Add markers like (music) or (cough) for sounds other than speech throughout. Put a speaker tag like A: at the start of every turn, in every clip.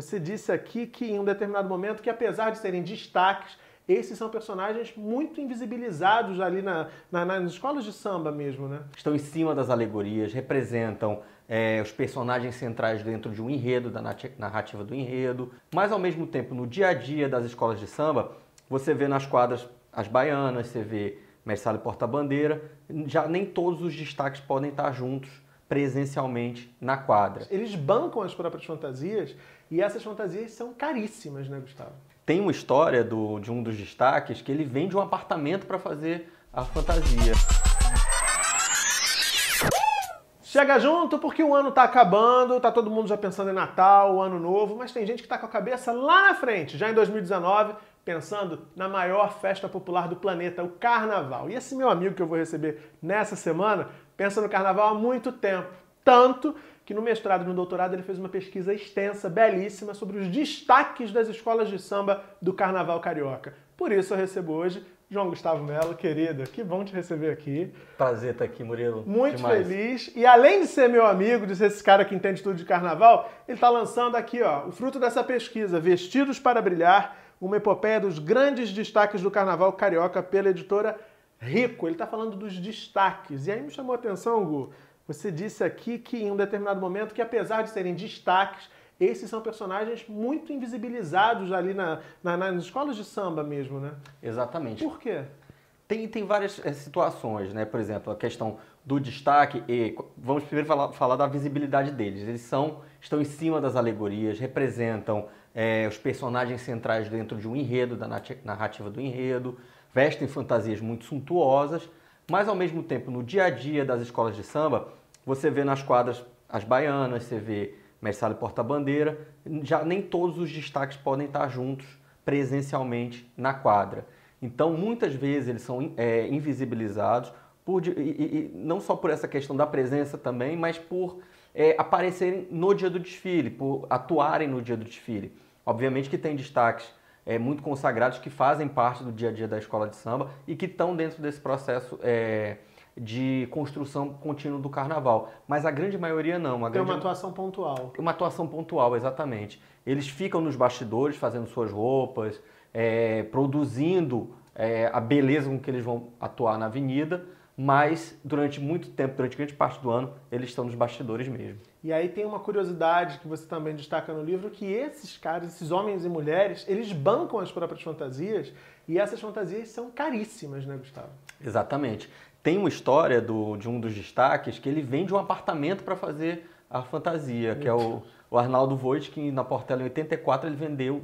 A: Você disse aqui que em um determinado momento que apesar de serem destaques, esses são personagens muito invisibilizados ali na, na, nas escolas de samba mesmo, né?
B: Estão em cima das alegorias, representam é, os personagens centrais dentro de um enredo, da narrativa do enredo, mas ao mesmo tempo, no dia a dia das escolas de samba, você vê nas quadras as baianas, você vê Mestre e Porta-Bandeira, já nem todos os destaques podem estar juntos presencialmente na quadra.
A: Eles bancam as próprias fantasias e essas fantasias são caríssimas, né, Gustavo?
B: Tem uma história do, de um dos destaques que ele vende um apartamento para fazer a fantasia.
A: Chega junto porque o ano tá acabando, tá todo mundo já pensando em Natal, o Ano Novo, mas tem gente que tá com a cabeça lá na frente, já em 2019, pensando na maior festa popular do planeta, o Carnaval. E esse meu amigo que eu vou receber nessa semana pensa no Carnaval há muito tempo, tanto que no mestrado e no doutorado ele fez uma pesquisa extensa, belíssima, sobre os destaques das escolas de samba do Carnaval Carioca. Por isso eu recebo hoje João Gustavo Melo, querida, que bom te receber aqui.
B: Prazer estar aqui, Murilo.
A: Muito Demais. feliz. E além de ser meu amigo, de ser esse cara que entende tudo de carnaval, ele está lançando aqui, ó, o fruto dessa pesquisa, Vestidos para Brilhar, uma epopeia dos grandes destaques do carnaval carioca pela editora Rico. Ele está falando dos destaques. E aí me chamou a atenção, Gu, você disse aqui que em um determinado momento que apesar de serem destaques, esses são personagens muito invisibilizados ali na, na, nas escolas de samba mesmo, né?
B: Exatamente.
A: Por quê?
B: Tem, tem várias é, situações, né? Por exemplo, a questão do destaque e vamos primeiro falar, falar da visibilidade deles. Eles são estão em cima das alegorias, representam é, os personagens centrais dentro de um enredo, da narrativa do enredo, vestem fantasias muito suntuosas, mas ao mesmo tempo no dia a dia das escolas de samba você vê nas quadras as baianas, você vê Mestre Porta-Bandeira, já nem todos os destaques podem estar juntos presencialmente na quadra. Então, muitas vezes eles são é, invisibilizados, por, e, e, não só por essa questão da presença também, mas por é, aparecerem no dia do desfile, por atuarem no dia do desfile. Obviamente que tem destaques é, muito consagrados que fazem parte do dia a dia da escola de samba e que estão dentro desse processo é, de construção contínua do carnaval. Mas a grande maioria não.
A: A
B: Tem
A: uma atuação pontual.
B: Uma atuação pontual, exatamente. Eles ficam nos bastidores fazendo suas roupas, é, produzindo é, a beleza com que eles vão atuar na avenida, mas durante muito tempo, durante grande parte do ano, eles estão nos bastidores mesmo.
A: E aí tem uma curiosidade que você também destaca no livro, que esses caras, esses homens e mulheres, eles bancam as próprias fantasias e essas fantasias são caríssimas, né, Gustavo?
B: Exatamente. Tem uma história do, de um dos destaques que ele vende um apartamento para fazer a fantasia, que é o, o Arnaldo Voigt, que na Portela em 84 ele vendeu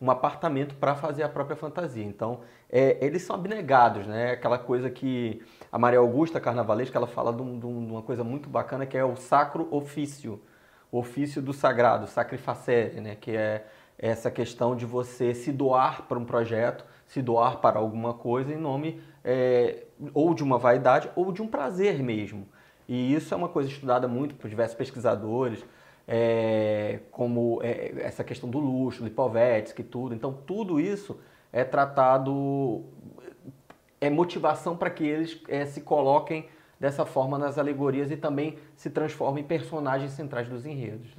B: um apartamento para fazer a própria fantasia. Então, é, eles são abnegados, né? Aquela coisa que a Maria Augusta Carnavalesca, ela fala de, um, de, uma coisa muito bacana que é o sacro ofício, o ofício do sagrado, sacrifacere, né? Que é essa questão de você se doar para um projeto, se doar para alguma coisa em nome é, ou de uma vaidade ou de um prazer mesmo. E isso é uma coisa estudada muito por diversos pesquisadores, é, como é, essa questão do luxo, Lipovetsky e tudo. Então, tudo isso é tratado, é motivação para que eles é, se coloquem dessa forma nas alegorias e também se transformem em personagens centrais dos enredos.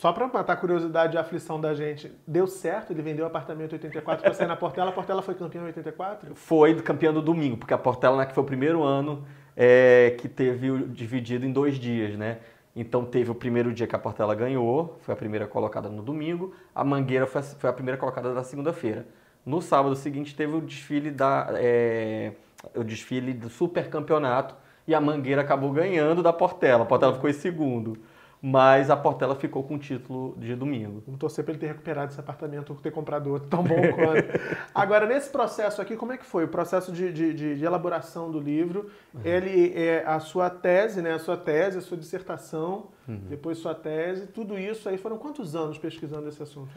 A: Só para matar a curiosidade e a aflição da gente, deu certo? Ele vendeu o apartamento em 84 para sair na Portela. A Portela foi campeã em 84?
B: Foi campeã do domingo, porque a Portela né, que foi o primeiro ano é, que teve o dividido em dois dias, né? Então teve o primeiro dia que a Portela ganhou, foi a primeira colocada no domingo. A Mangueira foi a, foi a primeira colocada da segunda-feira. No sábado seguinte teve o desfile da é, o desfile do super campeonato e a Mangueira acabou ganhando da Portela. A Portela ficou em segundo mas a Portela ficou com o título de domingo.
A: Vamos torcer para ele ter recuperado esse apartamento, ter comprado outro tão bom quanto. (laughs) Agora, nesse processo aqui, como é que foi? O processo de, de, de, de elaboração do livro, uhum. ele é a sua tese, né? A sua tese, a sua dissertação, uhum. depois sua tese, tudo isso aí foram quantos anos pesquisando esse assunto?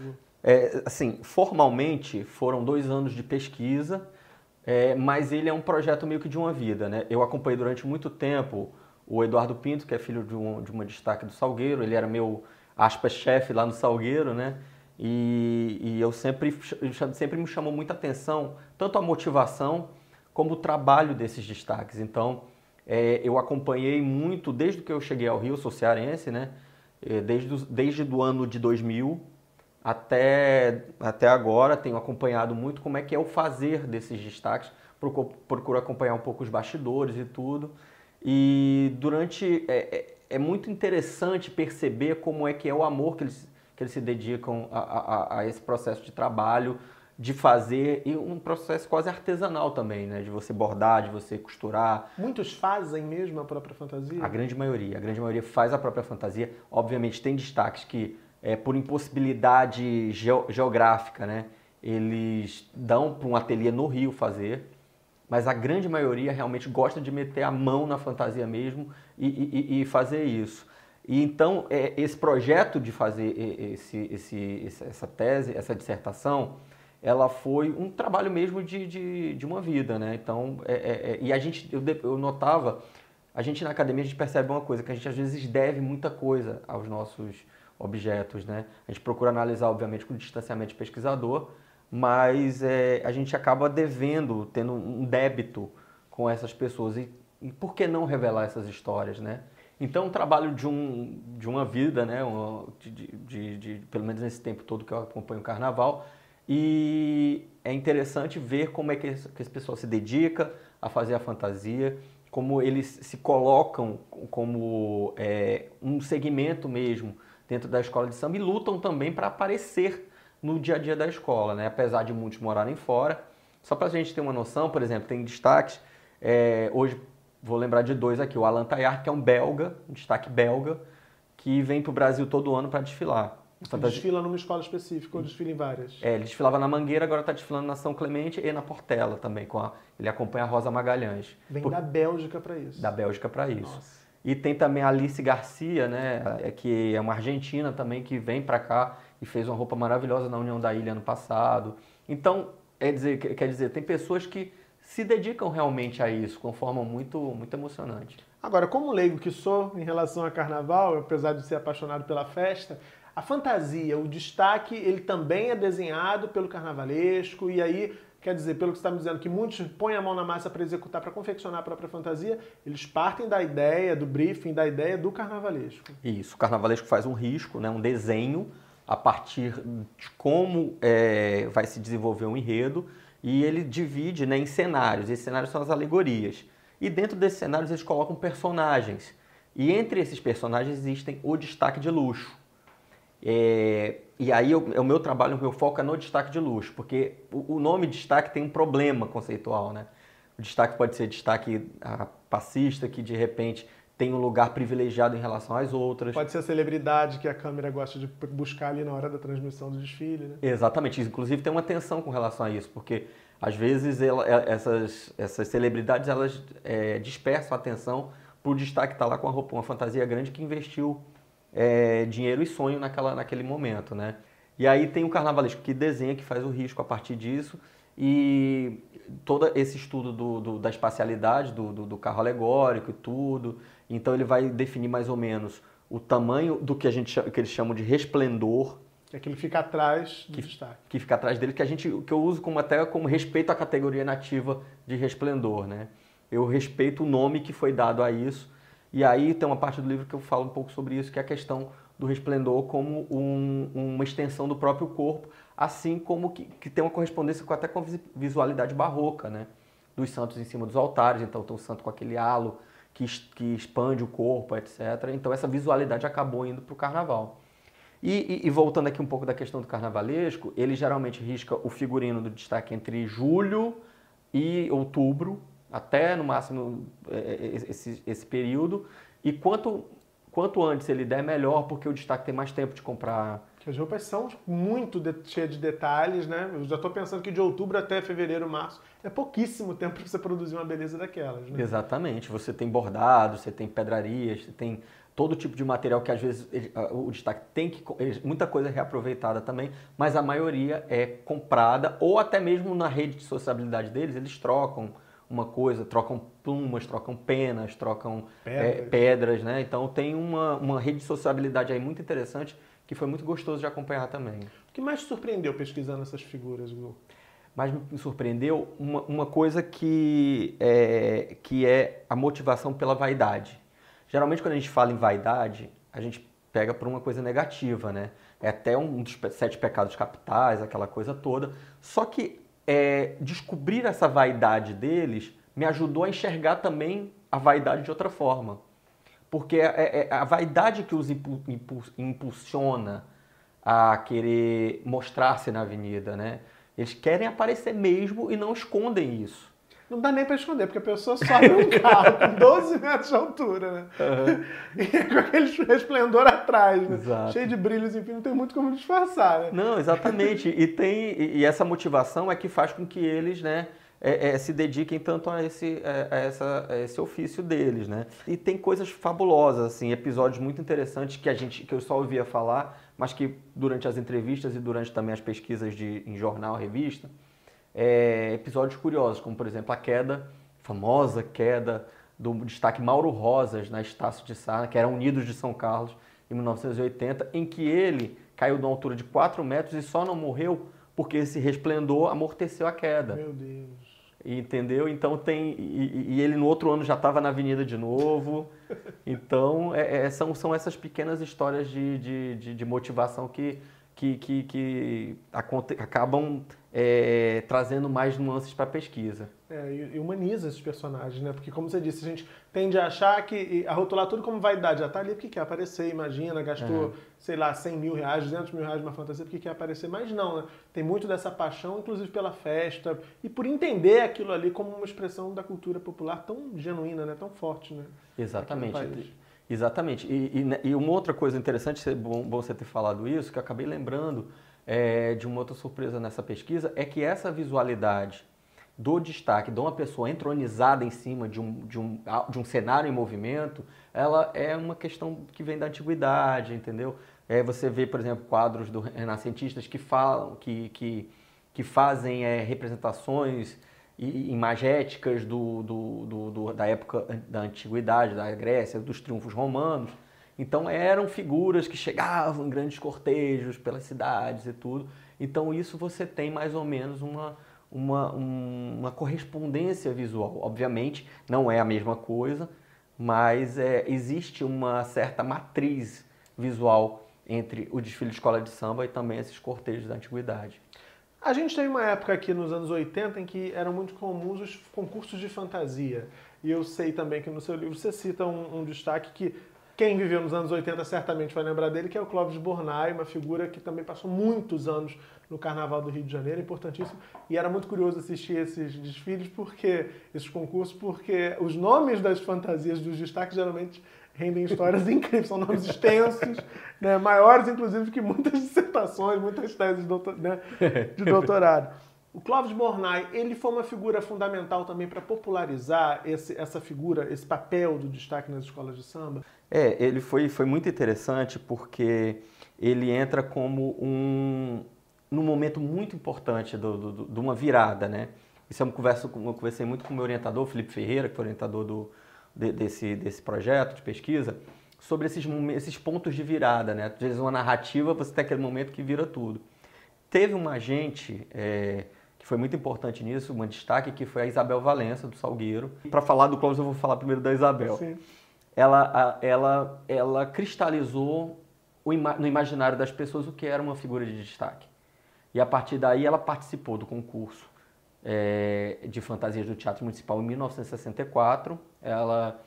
B: É, assim, formalmente foram dois anos de pesquisa, é, mas ele é um projeto meio que de uma vida, né? Eu acompanhei durante muito tempo o Eduardo Pinto, que é filho de, um, de uma destaque do Salgueiro, ele era meu, aspas, chefe lá no Salgueiro, né? E, e, eu sempre, sempre me chamou muita atenção, tanto a motivação como o trabalho desses destaques. Então, é, eu acompanhei muito, desde que eu cheguei ao Rio, sou cearense, né? É, desde, desde do ano de 2000, até, até agora tenho acompanhado muito como é que é o fazer desses destaques, procuro, procuro acompanhar um pouco os bastidores e tudo. E durante. É, é, é, muito interessante perceber como é que é o amor que eles, que eles se dedicam a, a, a esse processo de trabalho, de fazer, e um processo quase artesanal também, né? De você bordar, de você costurar.
A: Muitos fazem mesmo a própria fantasia?
B: A grande maioria. A grande maioria faz a própria fantasia. Obviamente tem destaques que, é, por impossibilidade geográfica, né? Eles dão para um ateliê no Rio fazer mas a grande maioria realmente gosta de meter a mão na fantasia mesmo e, e, e fazer isso. E então, é, esse projeto de fazer esse, esse, essa tese, essa dissertação, ela foi um trabalho mesmo de, de, de uma vida, né? Então, é, é, é e a gente, eu, eu notava, a gente na academia a gente percebe uma coisa, que a gente às vezes deve muita coisa aos nossos objetos, né? A gente procura analisar, obviamente, com distanciamento de pesquisador, mas é, a gente acaba devendo, tendo um débito com essas pessoas. E, e por que não revelar essas histórias, né? Então, o trabalho de, um, de uma vida, né? de, de, de, pelo menos nesse tempo todo que eu acompanho o carnaval, e é interessante ver como é que, esse, que esse pessoal se dedica a fazer a fantasia, como eles se colocam como é, um segmento mesmo dentro da escola de samba e lutam também para aparecer no dia a dia da escola, né? apesar de muitos morarem fora. Só para a gente ter uma noção, por exemplo, tem destaques, é, hoje vou lembrar de dois aqui, o Alan Tayar, que é um belga, um destaque belga, que vem para o Brasil todo ano para desfilar.
A: Ele desfila numa escola específica ou desfila em várias?
B: É, ele desfilava na Mangueira, agora está desfilando na São Clemente e na Portela também. Com a, ele acompanha a Rosa Magalhães.
A: Vem por, da Bélgica para isso.
B: Da Bélgica para isso. Nossa. E tem também a Alice Garcia, né, é, que é uma argentina também, que vem para cá e fez uma roupa maravilhosa na União da Ilha ano passado. Então, é dizer, quer dizer, tem pessoas que se dedicam realmente a isso, com forma muito, muito emocionante.
A: Agora, como leigo que sou em relação a carnaval, apesar de ser apaixonado pela festa, a fantasia, o destaque, ele também é desenhado pelo carnavalesco, e aí, quer dizer, pelo que você está me dizendo, que muitos põem a mão na massa para executar, para confeccionar a própria fantasia, eles partem da ideia, do briefing, da ideia do carnavalesco.
B: Isso, o carnavalesco faz um risco, né, um desenho a partir de como é, vai se desenvolver um enredo e ele divide né, em cenários. Esses cenários são as alegorias. E dentro desses cenários eles colocam personagens. E entre esses personagens existem o destaque de luxo. É, e aí eu, é o meu trabalho, o meu foco é no destaque de luxo, porque o, o nome destaque tem um problema conceitual, né? O destaque pode ser destaque ah, passista, que de repente tem um lugar privilegiado em relação às outras.
A: Pode ser a celebridade que a câmera gosta de buscar ali na hora da transmissão do desfile, né?
B: Exatamente. Inclusive tem uma tensão com relação a isso, porque às vezes ela, é, essas, essas celebridades elas é, dispersam a atenção para o destaque estar tá lá com a roupa, uma fantasia grande que investiu é, dinheiro e sonho naquela, naquele momento, né? E aí tem o carnavalesco que desenha, que faz o risco a partir disso e todo esse estudo do, do, da espacialidade do, do, do, carro alegórico e tudo. Então ele vai definir mais ou menos o tamanho do que a gente que eles chamam de resplendor.
A: É que ele fica atrás do
B: que,
A: destaque.
B: Que fica atrás dele, que a gente que eu uso como até como respeito à categoria nativa de resplendor, né? Eu respeito o nome que foi dado a isso. E aí tem uma parte do livro que eu falo um pouco sobre isso, que é a questão do resplendor como um, uma extensão do próprio corpo, assim como que, que tem uma correspondência com, até com a visualidade barroca, né? Dos santos em cima dos altares, então tem o santo com aquele halo que, que expande o corpo, etc. Então essa visualidade acabou indo para o carnaval. E, e, e, voltando aqui um pouco da questão do carnavalesco, ele geralmente risca o figurino do destaque entre julho e outubro, até no máximo é, é, esse, esse período. E quanto quanto antes ele der, melhor, porque o destaque tem mais tempo de comprar.
A: As roupas são muito de, cheias de detalhes, né? Eu já estou pensando que de outubro até fevereiro, março, é pouquíssimo (laughs) tempo para você produzir uma beleza daquelas, né?
B: Exatamente. Você tem bordado, você tem pedrarias, você tem todo tipo de material que às vezes o destaque tem que muita coisa é reaproveitada também, mas a maioria é comprada ou até mesmo na rede de sociabilidade deles eles trocam uma coisa, trocam plumas, trocam penas, trocam pedras, é, pedras né? Então tem uma, uma rede de sociabilidade aí muito interessante que foi muito gostoso de acompanhar também.
A: O que mais te surpreendeu pesquisando essas figuras, Gu?
B: Mais me surpreendeu uma, uma coisa que é, que é a motivação pela vaidade. Geralmente quando a gente fala em vaidade, a gente pega por uma coisa negativa, né? é até um dos sete pecados capitais, aquela coisa toda. Só que é, descobrir essa vaidade deles me ajudou a enxergar também a vaidade de outra forma. Porque é, é, é a vaidade que os impulsiona a querer mostrar-se na avenida, né? Eles querem aparecer mesmo e não escondem isso.
A: Não dá nem para esconder, porque a pessoa sobe um carro com (laughs) 12 metros de altura, né? Uhum. E com aquele resplendor atrás, né? Exato. Cheio de brilhos, enfim, não tem muito como disfarçar, né?
B: Não, exatamente. e tem e essa motivação é que faz com que eles, né, é, é, se dediquem tanto a esse, é, a, essa, a esse ofício deles, né? E tem coisas fabulosas, assim, episódios muito interessantes que a gente, que eu só ouvia falar, mas que durante as entrevistas e durante também as pesquisas de, em jornal, revista, é, episódios curiosos, como por exemplo a queda, famosa queda do destaque Mauro Rosas na Estácio de Sá, que era Unidos de São Carlos, em 1980, em que ele caiu de uma altura de 4 metros e só não morreu porque esse resplendor amorteceu a queda.
A: Meu Deus.
B: Entendeu? Então tem. E, e ele no outro ano já estava na avenida de novo. Então é, é, são, são essas pequenas histórias de, de, de, de motivação que, que, que, que acabam é, trazendo mais nuances para a pesquisa.
A: É, e humaniza esses personagens, né? Porque, como você disse, a gente tende a achar que, a rotular tudo como vaidade, já tá ali porque quer aparecer, imagina, gastou, é. sei lá, 100 mil reais, 200 mil reais numa fantasia porque quer aparecer, mas não, né? Tem muito dessa paixão, inclusive pela festa, e por entender aquilo ali como uma expressão da cultura popular tão genuína, né? Tão forte, né?
B: Exatamente. Exatamente. E, e, né, e, uma outra coisa interessante, bom, bom você ter falado isso, que eu acabei lembrando é, de uma outra surpresa nessa pesquisa, é que essa visualidade do destaque de uma pessoa entronizada em cima de um, de um, de um cenário em movimento, ela é uma questão que vem da antiguidade, entendeu? É, você vê, por exemplo, quadros do renascentistas que falam, que, que, que fazem é, representações imagéticas do, do, do, do, da época da antiguidade, da Grécia, dos triunfos romanos. Então eram figuras que chegavam em grandes cortejos pelas cidades e tudo. Então isso você tem mais ou menos uma, uma, uma correspondência visual. Obviamente não é a mesma coisa, mas é, existe uma certa matriz visual entre o desfile de escola de samba e também esses cortejos da antiguidade.
A: A gente teve uma época aqui nos anos 80 em que eram muito comuns os concursos de fantasia. E eu sei também que no seu livro você cita um, um destaque que quem viveu nos anos 80 certamente vai lembrar dele, que é o Clóvis Bornai, uma figura que também passou muitos anos no Carnaval do Rio de Janeiro, importantíssimo. E era muito curioso assistir esses desfiles, porque esses concursos, porque os nomes das fantasias dos destaques geralmente rendem histórias (laughs) incríveis, são nomes extensos, né, maiores inclusive que muitas (laughs) dissertações, muitas teses de, doutor, né, de (laughs) doutorado. O Clóvis Bornai, ele foi uma figura fundamental também para popularizar esse, essa figura, esse papel do destaque nas escolas de samba?
B: É, ele foi, foi muito interessante porque ele entra como um num momento muito importante do, do, de uma virada, né? Isso é uma conversa, eu conversei muito com o meu orientador, Felipe Ferreira, que foi orientador do, de, desse, desse projeto de pesquisa, sobre esses, esses pontos de virada, né? Às vezes uma narrativa, você tem aquele momento que vira tudo. Teve uma gente... É, que foi muito importante nisso, um destaque, que foi a Isabel Valença, do Salgueiro. Para falar do Clóvis, eu vou falar primeiro da Isabel. Sim. Ela, ela, ela cristalizou no imaginário das pessoas o que era uma figura de destaque. E a partir daí ela participou do concurso é, de fantasias do Teatro Municipal em 1964. Ela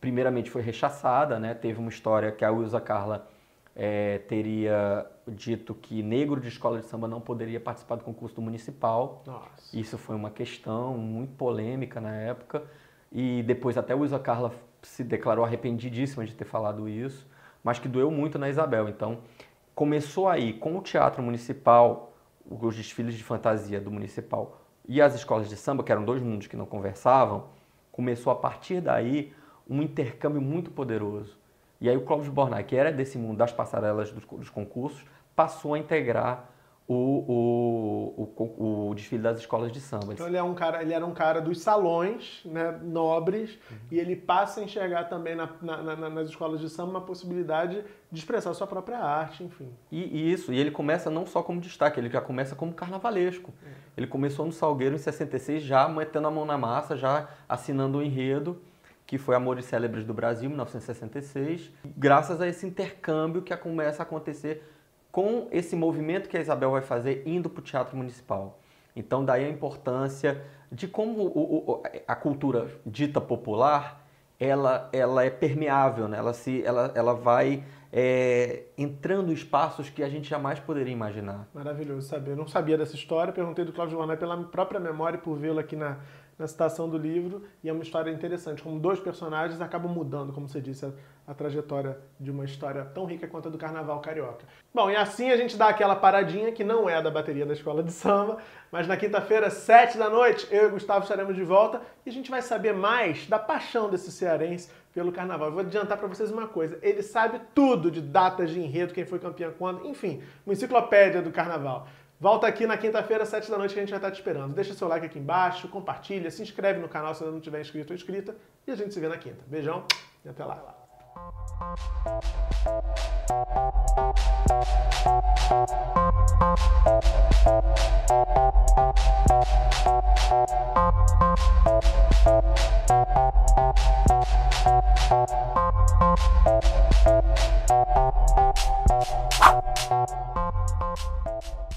B: primeiramente foi rechaçada, né? teve uma história que a Wilza Carla é, teria dito que negro de escola de samba não poderia participar do concurso do municipal. Nossa. Isso foi uma questão muito polêmica na época. E depois até o Isa Carla se declarou arrependidíssima de ter falado isso, mas que doeu muito na Isabel. Então, começou aí com o teatro municipal, os desfiles de fantasia do municipal e as escolas de samba, que eram dois mundos que não conversavam, começou a partir daí um intercâmbio muito poderoso e aí o Clóvis Bornai, que era desse mundo das passarelas dos, dos concursos, passou a integrar o, o, o, o, desfile das escolas de samba.
A: Então ele, é um cara, ele era um cara dos salões né, nobres uhum. e ele passa a enxergar também na, na, na, nas escolas de samba uma possibilidade de expressar sua própria arte, enfim.
B: E, e isso, e ele começa não só como destaque, ele já começa como carnavalesco. É. Ele começou no Salgueiro em 66, já metendo a mão na massa, já assinando o enredo que foi Amores Célebres do Brasil, 1966, graças a esse intercâmbio que começa a acontecer com esse movimento que a Isabel vai fazer indo para o Teatro Municipal. Então, daí a importância de como a cultura dita popular ela, ela é permeável, né? ela, se, ela, ela vai é, entrando em espaços que a gente jamais poderia imaginar.
A: Maravilhoso saber. Eu não sabia dessa história, perguntei do Cláudio Warner pela própria memória e por vê-lo aqui na, na citação do livro, e é uma história interessante, como dois personagens acabam mudando, como você disse, a, a, trajetória de uma história tão rica quanto a do Carnaval Carioca. Bom, e assim a gente dá aquela paradinha, que não é da bateria da Escola de Samba, mas na quinta-feira, sete da noite, eu e Gustavo estaremos de volta, e a gente vai saber mais da paixão desse cearense pelo Carnaval. Eu vou adiantar para vocês uma coisa, ele sabe tudo de datas de enredo, quem foi campeão quando, enfim, uma enciclopédia do Carnaval. Volta aqui na quinta-feira, às 7 da noite, que a gente vai estar te esperando. Deixa seu like aqui embaixo, compartilha, se inscreve no canal se ainda não tiver inscrito ou inscrita. E a gente se vê na quinta. Beijão e até lá. Thank